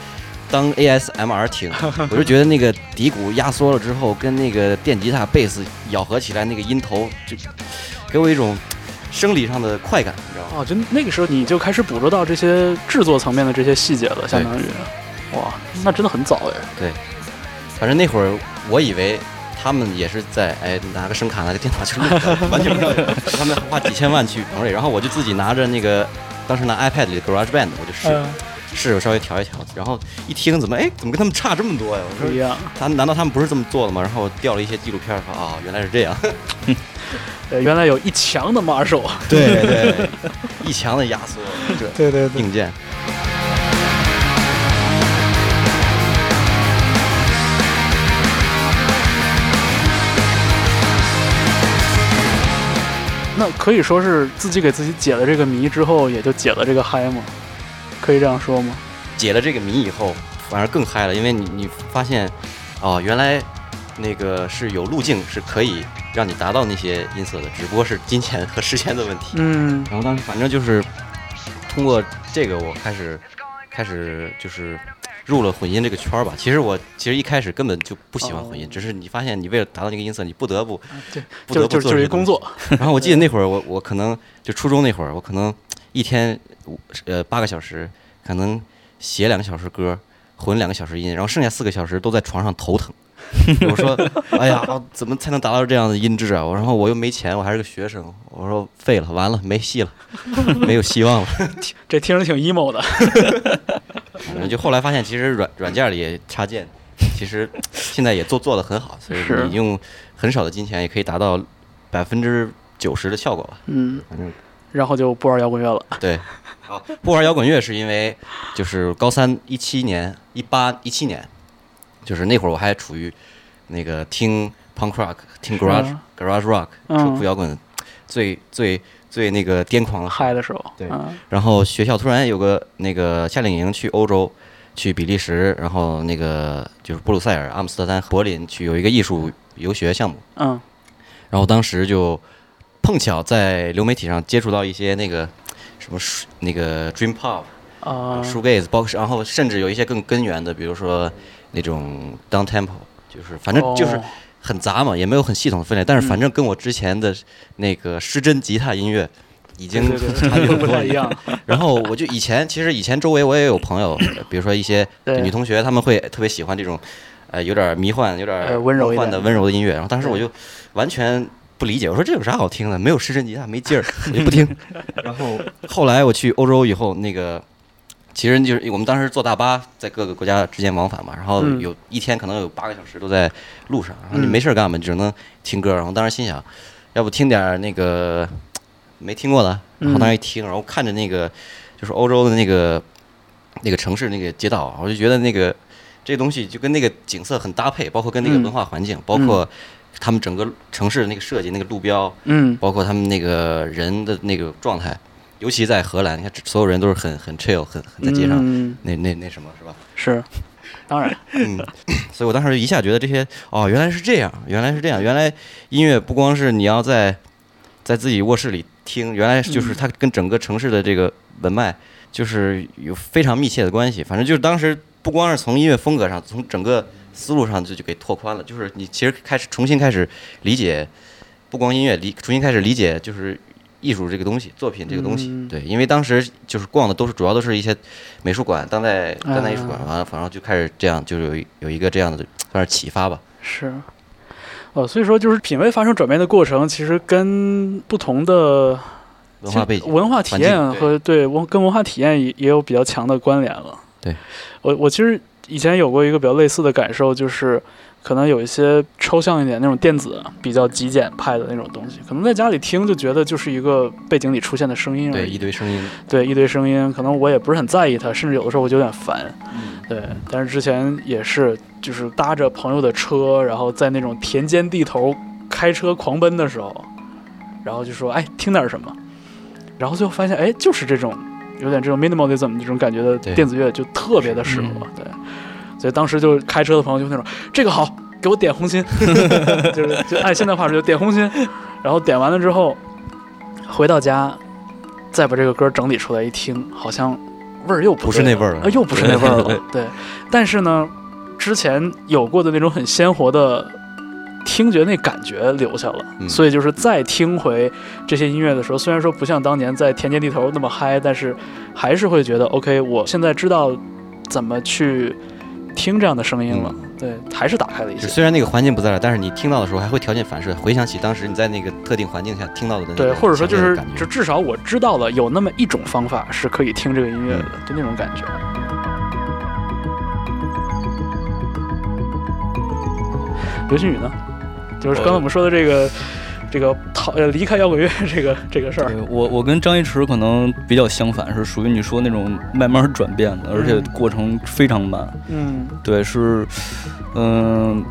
当 ASMR 听，我就觉得那个底鼓压缩了之后，跟那个电吉他、贝斯咬合起来，那个音头就给我一种生理上的快感，你知道吗？哦，就那个时候你就开始捕捉到这些制作层面的这些细节了，相当于，哇，那真的很早哎。反正那会儿我以为。他们也是在哎拿个声卡拿个电脑去录，完全不知道他们花几千万去棚里，然后我就自己拿着那个当时拿 iPad 里的 GarageBand 我就试，嗯，试着稍微调一调，然后一听怎么哎怎么跟他们差这么多呀？我说一样。他难道他们不是这么做的吗？然后我调了一些纪录片说啊原来是这样，呃，原来有一墙的 Marshall。对对，一墙的压缩对对对。硬件。那可以说是自己给自己解了这个谜之后，也就解了这个嗨吗？可以这样说吗？解了这个谜以后，反而更嗨了，因为你你发现，哦，原来那个是有路径是可以让你达到那些音色的，只不过是金钱和时间的问题。嗯然后当时反正就是通过这个，我开始开始就是入了混音这个圈儿吧。其实我其实一开始根本就不喜欢混音，哦只是你发现你为了达到那个音色，你不得不对，不得不做这个工作。然后我记得那会儿我我可能就初中那会儿，我可能一天五呃八个小时，可能写两个小时歌，混两个小时音，然后剩下四个小时都在床上头疼。我说，哎呀，怎么才能达到这样的音质啊？我然后我又没钱，我还是个学生，我说废了，完了，没戏了，没有希望了。这听着挺 emo 的。反正就后来发现，其实软软件里插件，其实现在也做做的很好，所以是你用很少的金钱也可以达到百分之九十的效果吧。嗯，反正然后就不玩摇滚乐了。对，啊，不玩摇滚乐是因为就是高三一七年、一八一七年，就是那会儿我还处于那个听 punk rock、听 garage、嗯 garage rock、嗯。车库摇滚最最最那个癫狂的嗨的时候，对嗯。然后学校突然有个那个夏令营去欧洲，去比利时，然后那个就是布鲁塞尔、阿姆斯特丹、柏林去有一个艺术游学项目，嗯。然后当时就碰巧在流媒体上接触到一些那个什么那个 dream pop、啊，shoegaze，包括然后甚至有一些更根源的，比如说那种 down tempo，就是反正就是哦。很杂嘛，也没有很系统的分类，但是反嗯正跟我之前的那个失真吉他音乐已经差不太一样。然后我就以前其实以前周围我也有朋友，呃比如说一些女同学，她们会特别喜欢这种，呃，有点迷幻、有点呃温柔一点。梦幻的温柔的音乐。然后当时我就完全不理解，我说这有啥好听的？没有失真吉他，没劲儿，我就不听。然后后来我去欧洲以后，那个其实就是我们当时坐大巴在各个国家之间往返嘛，然后嗯有一天可能有八个小时都在路上，然后你嗯没事儿干嘛，只能听歌。然后当时心想，要不听点那个没听过的，然后当时一听，然后看着那个就是欧洲的那个那个城市那个街道，我就觉得那个这东西就跟那个景色很搭配，包括跟那个嗯文化环境，包括他们整个城市的那个设计、那个路标，嗯。包括他们那个人的那个状态，尤其在荷兰，你看所有人都是很很 chill，很很在街上，嗯。那那那什么是吧？是，当然，嗯，所以我当时一下觉得这些哦，原来是这样，原来是这样，原来音乐不光是你要在在自己卧室里听，原来就是它跟整个城市的这个文脉就是有非常密切的关系。反正就是当时不光是从音乐风格上，从整个思路上就就给拓宽了，就是你其实开始重新开始理解，不光音乐理重新开始理解就是。艺术这个东西，作品这个东西，嗯对，因为当时就是逛的都是主要都是一些美术馆、当代当代艺术馆，啊完了，反正就开始这样，就是有有一个这样的算是启发吧。是。哦，所以说就是品味发生转变的过程，其实跟不同的文化背景，文化体验和对文跟文化体验也也有比较强的关联了。对，我我其实以前有过一个比较类似的感受，就是可能有一些抽象一点那种电子比较极简派的那种东西，可能在家里听就觉得就是一个背景里出现的声音对，一堆声音，对一堆声音，可能我也不是很在意它，甚至有的时候我就有点烦。对，但是之前也是，就是搭着朋友的车，然后在那种田间地头开车狂奔的时候，然后就说，哎，听点什么，然后最后发现，哎，就是这种有点这种 minimalism 这种感觉的电子乐，就特别的适合。对，所以当时就开车的朋友就那种，这个好，给我点红心，就是就按现在话说就点红心，然后点完了之后，回到家再把这个歌整理出来一听，好像味儿又不不是那味儿了啊又不是那味儿了。对，但是呢，之前有过的那种很鲜活的听觉那感觉留下了，嗯所以就是再听回这些音乐的时候，虽然说不像当年在田间地头那么嗨，但是还是会觉得 OK，我现在知道怎么去听这样的声音了。对，还是打开了一些。虽然那个环境不在了，但是你听到的时候还会条件反射，回想起当时你在那个特定环境下听到的那个对，或者说就是就至少我知道了有那么一种方法是可以听这个音乐的，嗯就那种感觉。刘星宇呢？就是刚才我们说的这个，这个逃呃离开摇滚乐这个这个事儿，我我跟张一驰可能比较相反，是属于你说那种慢慢转变的，而且嗯过程非常慢。嗯对，是，嗯，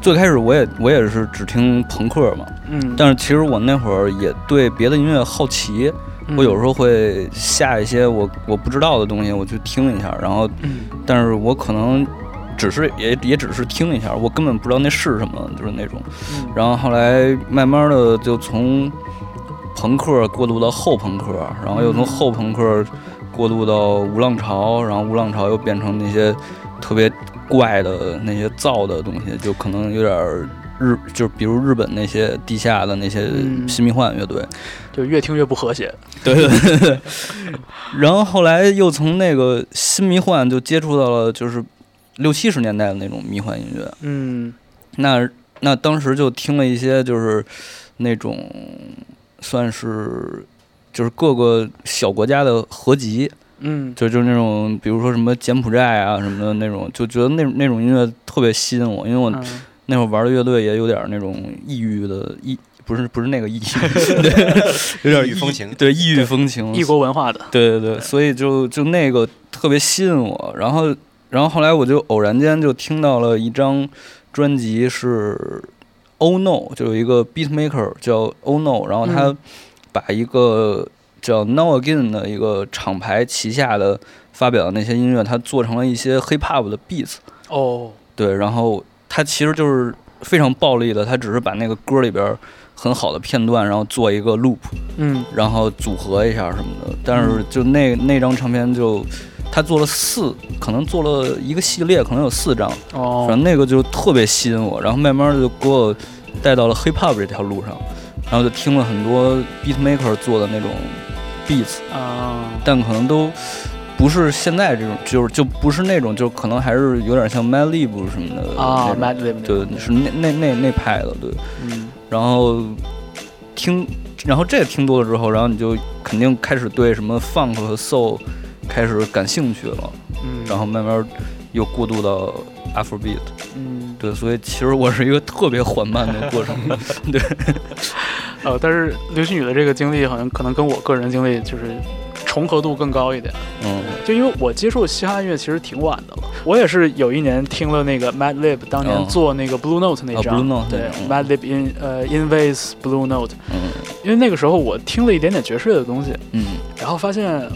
最开始我也我也是只听朋克嘛，嗯，但是其实我那会儿也对别的音乐好奇，我有时候会下一些我我不知道的东西，我去听一下，然后，嗯但是我可能只是也也只是听一下，我根本不知道那是什么，就是那种。嗯然后后来慢慢的就从朋克过渡到后朋克，然后又从后朋克过渡到无浪潮，然后无浪潮又变成那些特别怪的那些造的东西，就可能有点儿日，就是比如日本那些地下的那些嗯新迷幻乐队，就越听越不和谐。对对对对。然后后来又从那个新迷幻就接触到了就是六七十年代的那种迷幻音乐，嗯那那当时就听了一些就是那种算是就是各个小国家的合集，嗯就就是那种比如说什么柬埔寨啊什么的那种，就觉得那那种音乐特别吸引我，因为我嗯那会儿玩的乐队也有点那种异域的异。不是不是那个异域，对，有点异域风情对异域风情，异国文化的。对对对，所以就就那个特别吸引我，然后然后后来我就偶然间就听到了一张专辑是 Oh No，就有一个 beat maker 叫 Oh No，然后他嗯。把一个叫 Now Again 的一个厂牌旗下的发表的那些音乐，他做成了一些 hip hop 的 beats，哦，对，然后他其实就是非常暴力的，他只是把那个歌里边儿很好的片段，然后做一个 loop。嗯然后组合一下什么的。但是就那那张唱片就他做了四，可能做了一个系列，可能有四张，哦，反正那个就特别吸引我，然后慢慢的就给我带到了 hip hop 这条路上，然后就听了很多 beat maker 做的那种 beats，啊，但可能都。不是现在这种，就是就不是那种，就可能还是有点像 Mad Lib 什么的啊那 Mad 种 Lib 对，是那那那那派的，对。嗯然后听，然后这个听多了之后，然后你就肯定开始对什么 funk 和 soul 开始感兴趣了，嗯，然后慢慢又过渡到 Afrobeat。嗯对，所以其实我是一个特别缓慢的 过程。对呃，但是刘星宇的这个经历好像可能跟我个人经历就是重合度更高一点。嗯。就因为我接触嘻哈音乐其实挺晚的了，我也是有一年听了那个 Madlib 当年哦做那个 Blue Note 那啊张，Blue Note 对嗯。Madlib in 呃 Invades Blue Note，嗯。因为那个时候我听了一点点爵士乐的东西，嗯，然后发现，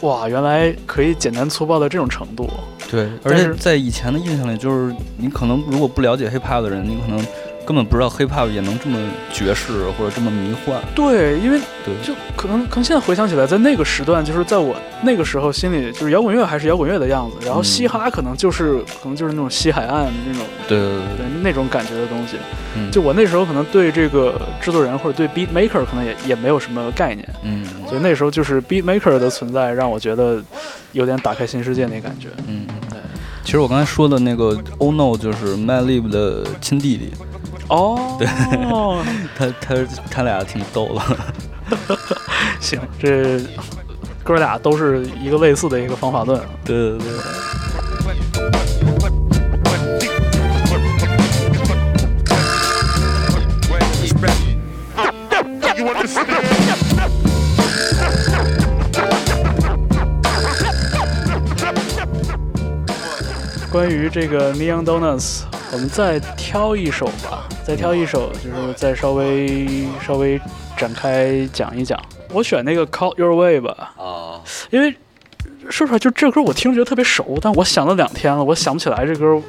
哇，原来可以简单粗暴到这种程度。对，而且在以前的印象里，就是你可能如果不了解 hip hop 的人，你可能根本不知道 hip hop 也能这么爵士或者这么迷幻。对，因为对，就可能可能现在回想起来，在那个时段，就是在我那个时候心里，就是摇滚乐还是摇滚乐的样子，然后嗯嘻哈可能就是可能就是那种西海岸那种对对对对那种感觉的东西。嗯，就我那时候可能对这个制作人或者对 beat maker 可能也也没有什么概念，嗯所以那时候就是 beat maker 的存在让我觉得有点打开新世界那感觉。嗯。对，其实我刚才说的那个 Oh No 就是 Madlib 的亲弟弟，哦，对，他他他俩挺逗的。行，这哥俩都是一个类似的一个方法论。对对对。关于这个 Neon Donuts，我们再挑一首吧，再挑一首，就是再稍微稍微展开讲一讲。我选那个 Call Your Way 吧，啊，因为说出来就这歌我听着觉得特别熟，但我想了两天了，我想不起来这歌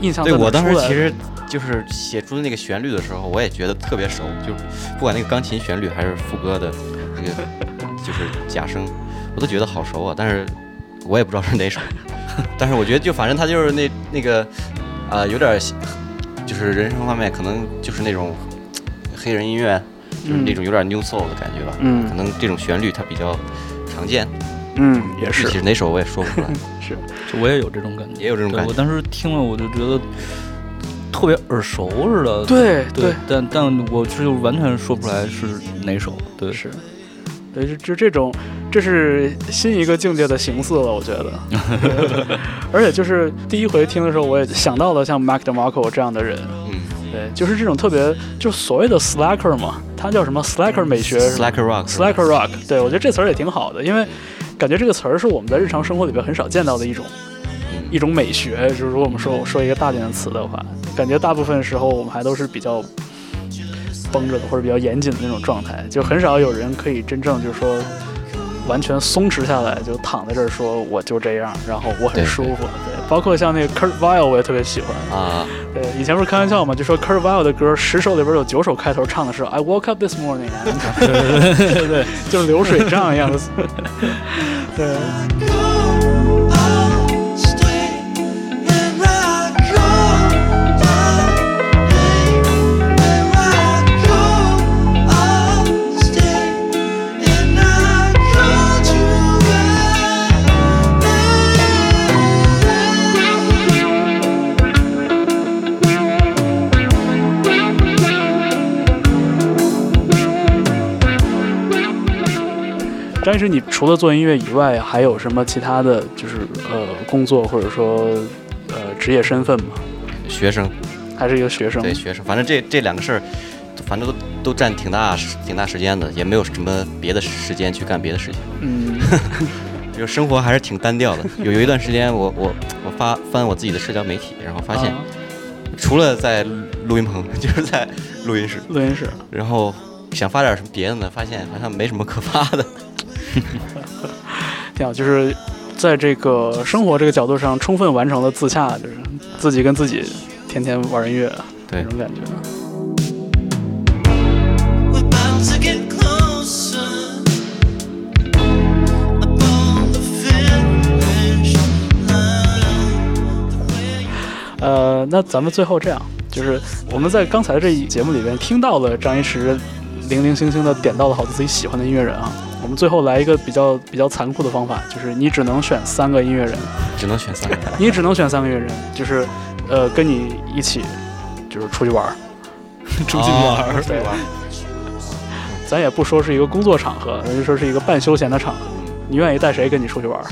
印象对我当时其实就是写出那个旋律的时候，我也觉得特别熟，就不管那个钢琴旋律还是副歌的那个就是假声，我都觉得好熟啊。但是我也不知道是哪首，但是我觉得就反正他就是那那个啊、有点就是人生方面可能就是那种黑人音乐，就是那种有点 new soul 的感觉吧。嗯可能这种旋律它比较常见，嗯也是具体哪首我也说不出来。是就我也有这种感觉，也有这种感觉对我当时听了，我就觉得特别耳熟似的。对对，但但我是就完全说不出来是哪首。对，是，对，就就这种，这是新一个境界的形似了，我觉得。而且就是第一回听的时候，我也想到了像 Mac DeMarco 这样的人，嗯对，就是这种特别，就所谓的 slacker 嘛，他叫什么 slacker 美学，Slacker Rock。slacker rock，对我觉得这词儿也挺好的，因为感觉这个词儿是我们在日常生活里边很少见到的一种嗯一种美学。就是如果我们说说一个大点的词的话，感觉大部分时候我们还都是比较绷着的或者比较严谨的那种状态，就很少有人可以真正就是说完全松弛下来，就躺在这儿说我就这样，然后我很舒服。对，包括像那个 Kurt Vile，我也特别喜欢。啊，对，以前不是开玩笑嘛，就说 Kurt Vile 的歌十首里边有九首开头唱的是 I woke up this morning，对对对对，就是流水账一样的。对，张医师，你除了做音乐以外，还有什么其他的就是呃工作或者说呃职业身份吗？学生。还是一个学生？对学生，反正这这两个事儿，反正都都占挺大时挺大时间的，也没有什么别的时间去干别的事情，嗯，就生活还是挺单调的。有有一段时间我，我我发翻我自己的社交媒体，然后发现啊除了在录音棚，就是在录音室，录音室。然后想发点什么别的呢，发现好像没什么可发的。挺好，就是在这个生活这个角度上，充分完成了自洽，就是自己跟自己天天玩音乐对那种感觉。呃，那咱们最后这样，就是我们在刚才这一节目里边听到了张一驰零零星星的点到了好多自己喜欢的音乐人啊。我们最后来一个比较比较残酷的方法，就是你只能选三个音乐人，只能选三个。你只能选三个音乐人，就是呃跟你一起就是出去玩儿，出去玩儿。对吧？咱也不说是一个工作场合，咱就说是一个半休闲的场合。你愿意带谁跟你出去玩儿？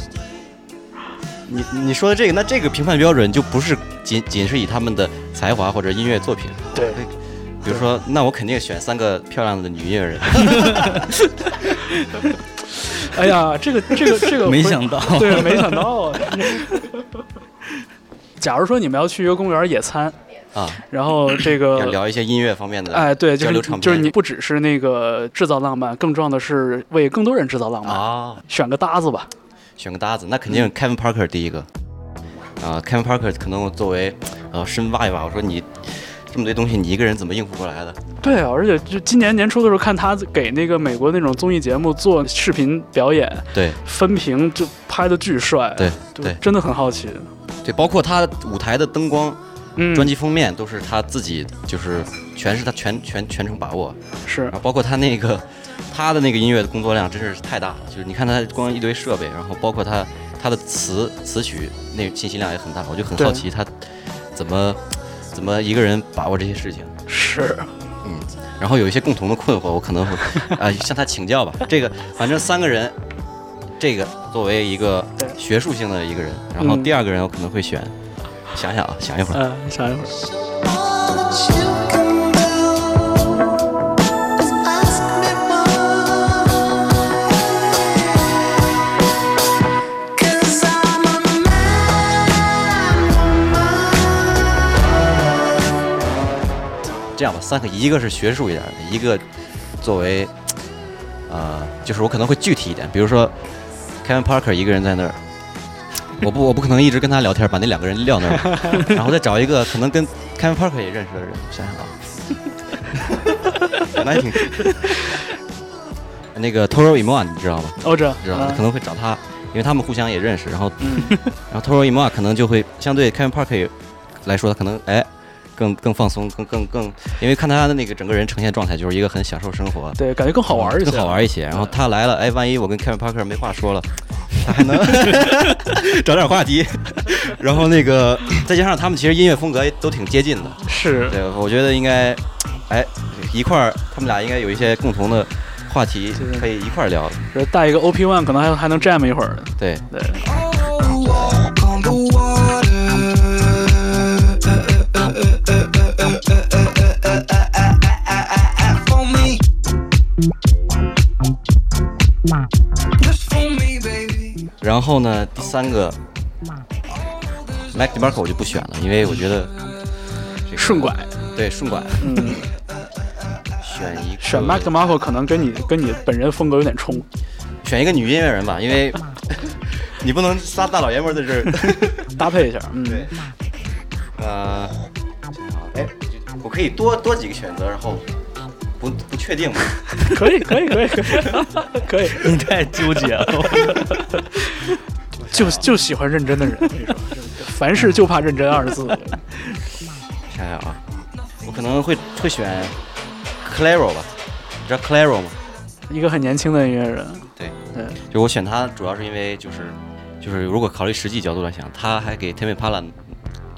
你你说的这个，那这个评判标准就不是仅仅是以他们的才华或者音乐作品，对，比如说，那我肯定选三个漂亮的女音乐人。哎呀，这个这个这个没想到，对，没想到啊。假如说你们要去一个公园野餐，啊，然后这要个。聊一些音乐方面的哎，对，就是就是你不只是那个制造浪漫，更重要的是为更多人制造浪漫。啊，选个搭子吧，选个搭子，那肯定 Kevin Parker 第一个啊，Kevin Parker 可能我作为呃深挖一挖，我说你这么多东西，你一个人怎么应付过来的？对啊，而且就今年年初的时候看他给那个美国那种综艺节目做视频表演对。分屏，就拍的巨帅，对对真的很好奇。对，包括他舞台的灯光、嗯，专辑封面都是他自己，就是全是他全全全程把握，是。然后包括他那个 他的那个音乐的工作量真是太大了，就是你看他光一堆设备，然后包括他他的词词曲那个信息量也很大，我就很好奇他怎么怎么一个人把握这些事情。是，嗯然后有一些共同的困惑，我可能会啊、向他请教吧。这个反正三个人，这个作为一个学术性的一个人，然后嗯。第二个人我可能会选，想想啊，想一会儿，嗯，想一会儿，这样吧，三个，一个是学术一点的，一个作为呃，就是我可能会具体一点，比如说 Kevin Parker 一个人在那儿。我不，我不可能一直跟他聊天，把那两个人撂那儿，然后再找一个可能跟 Kevin Parker 也认识的人。我想想啊，那也挺那个 Toro i m o a 你知道吗？欧哲，知道吧？嗯可能会找他，因为他们互相也认识。然后，嗯然后 Toro i m o a 可能就会相对 Kevin Parker 来说，他可能哎更更放松，更更更，因为看他的那个整个人呈现状态，就是一个很享受生活，对，感觉更好玩一些，更好玩一些。然后他来了，哎，万一我跟 Kevin Parker 没话说了，他还能 找点话题。然后那个再加上他们其实音乐风格也都挺接近的，是，对，我觉得应该哎一块儿，他们俩应该有一些共同的话题可以一块儿聊。带一个 OP One 可能还还能 jam 一会儿，对，对，然后呢，第三个 Mac DeMarco 我就不选了，因为我觉得这个顺拐，对顺拐。嗯，选一个选 Mac DeMarco 可能跟你跟你本人风格有点冲，选一个女音乐人吧，因为 你不能仨大老爷们在这儿。搭配一下，嗯，对，呃，哎，我可以多多几个选择，然后不不确定吗？可以，可以，可以，可以，可以，你太纠结了。就就喜欢认真的人，我跟你说，凡事就怕认真二字，想想啊，我可能会会选 Claro 吧，你知道 Claro 吗？一个很年轻的音乐人，对，对，就我选他主要是因为就是就是如果考虑实际角度来想，他还给 Timmy Pala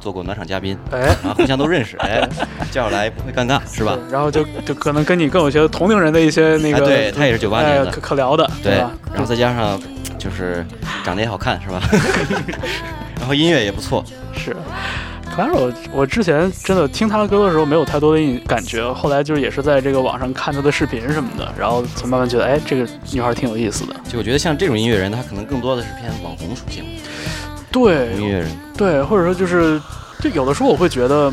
做过暖场嘉宾，哎，然后互相都认识，哎，叫来不会尴尬 是吧？然后就就可能跟你更有些同龄人的一些那哎，个，对他也是九八年的哎可，可聊的，对吧？，然后再加上就是长得也好看是吧？然后音乐也不错，是。Claro，我之前真的听他的歌的时候没有太多的印感觉，后来就是也是在这个网上看他的视频什么的，然后才慢慢觉得，哎，这个女孩挺有意思的。就我觉得像这种音乐人，他可能更多的是偏网红属性，对，对，或者说就是，就有的时候我会觉得，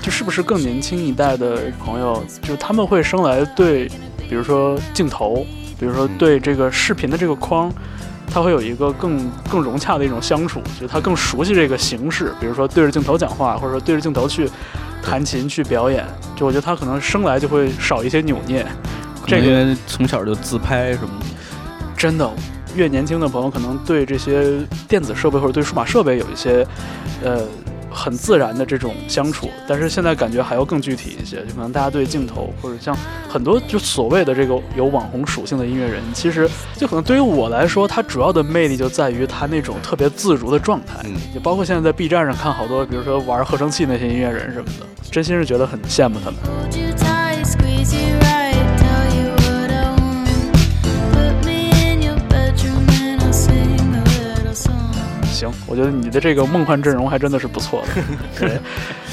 就是不是更年轻一代的朋友，就是他们会生来对，比如说镜头，比如说嗯。对这个视频的这个框，他会有一个更更融洽的一种相处，就是他更熟悉这个形式，比如说对着镜头讲话，或者说对着镜头去弹琴去表演，就我觉得他可能生来就会少一些扭捏，这个因为从小就自拍什么的。真的，越年轻的朋友可能对这些电子设备或者对数码设备有一些，呃，很自然的这种相处。但是现在感觉还要更具体一些，就可能大家对镜头或者像很多就所谓的这个有网红属性的音乐人，其实就可能对于我来说，他主要的魅力就在于他那种特别自如的状态。嗯，就包括现在在 B 站上看好多，比如说玩合成器那些音乐人什么的，真心是觉得很羡慕他们。我觉得你的这个梦幻阵容还真的是不错的。对，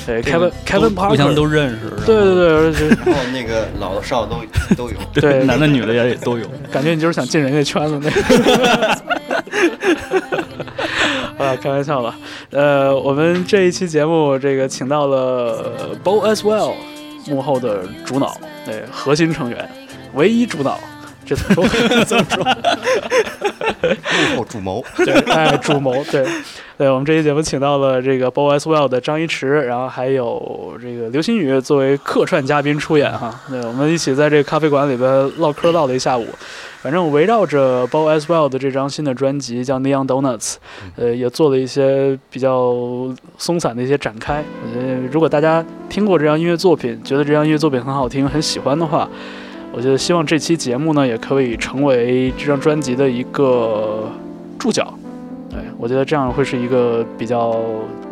对这个，Kevin Kevin 都互相都认识。对对对，而且然后那个老的少的都都有。对，男的女的也都有。感觉你就是想进人家圈子那个。啊，开玩笑了。呃，我们这一期节目，这个请到了 Bo as well 幕后的主脑，对，核心成员，唯一主脑。这怎么说？怎么说？幕后主谋，对，哎，主谋，对，对，我们这期节目请到了这个 Bo as well 的张一驰，然后还有这个刘星宇作为客串嘉宾出演哈。对，我们一起在这个咖啡馆里边唠嗑唠了一下午。反正围绕着 Bo as well 的这张新的专辑叫 Neon Donuts，呃，也做了一些比较松散的一些展开。我觉得如果大家听过这张音乐作品，觉得这张音乐作品很好听、很喜欢的话，我觉得希望这期节目呢也可以成为这张专辑的一个注脚。对我觉得这样会是一个比较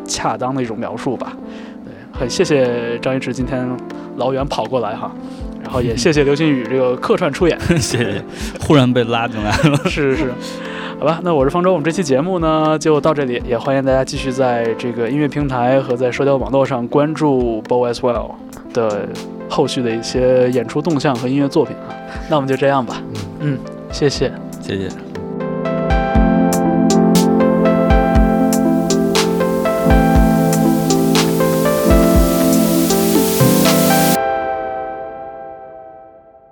恰当的一种描述吧。对，很谢谢张一驰今天老远跑过来哈，然后也 谢谢刘星宇这个客串出演。谢谢。忽然被拉进来了。是是是，好吧，那我是方舟，我们这期节目呢就到这里，也欢迎大家继续在这个音乐平台和在社交网络上关注 Bo as well 的后续的一些演出动向和音乐作品啊。那我们就这样吧，嗯，谢谢。谢谢。